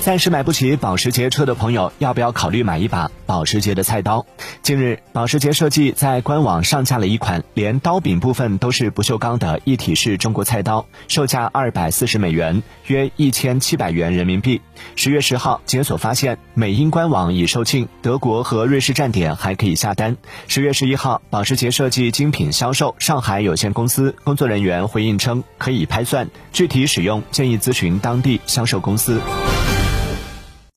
暂时买不起保时捷车的朋友，要不要考虑买一把保时捷的菜刀？近日，保时捷设计在官网上架了一款连刀柄部分都是不锈钢的一体式中国菜刀，售价二百四十美元，约一千七百元人民币。十月十号，检索发现美英官网已售罄，德国和瑞士站点还可以下单。十月十一号，保时捷设计精品销售上海有限公司工作人员回应称可以拍算，具体使用建议咨询当地销售公司。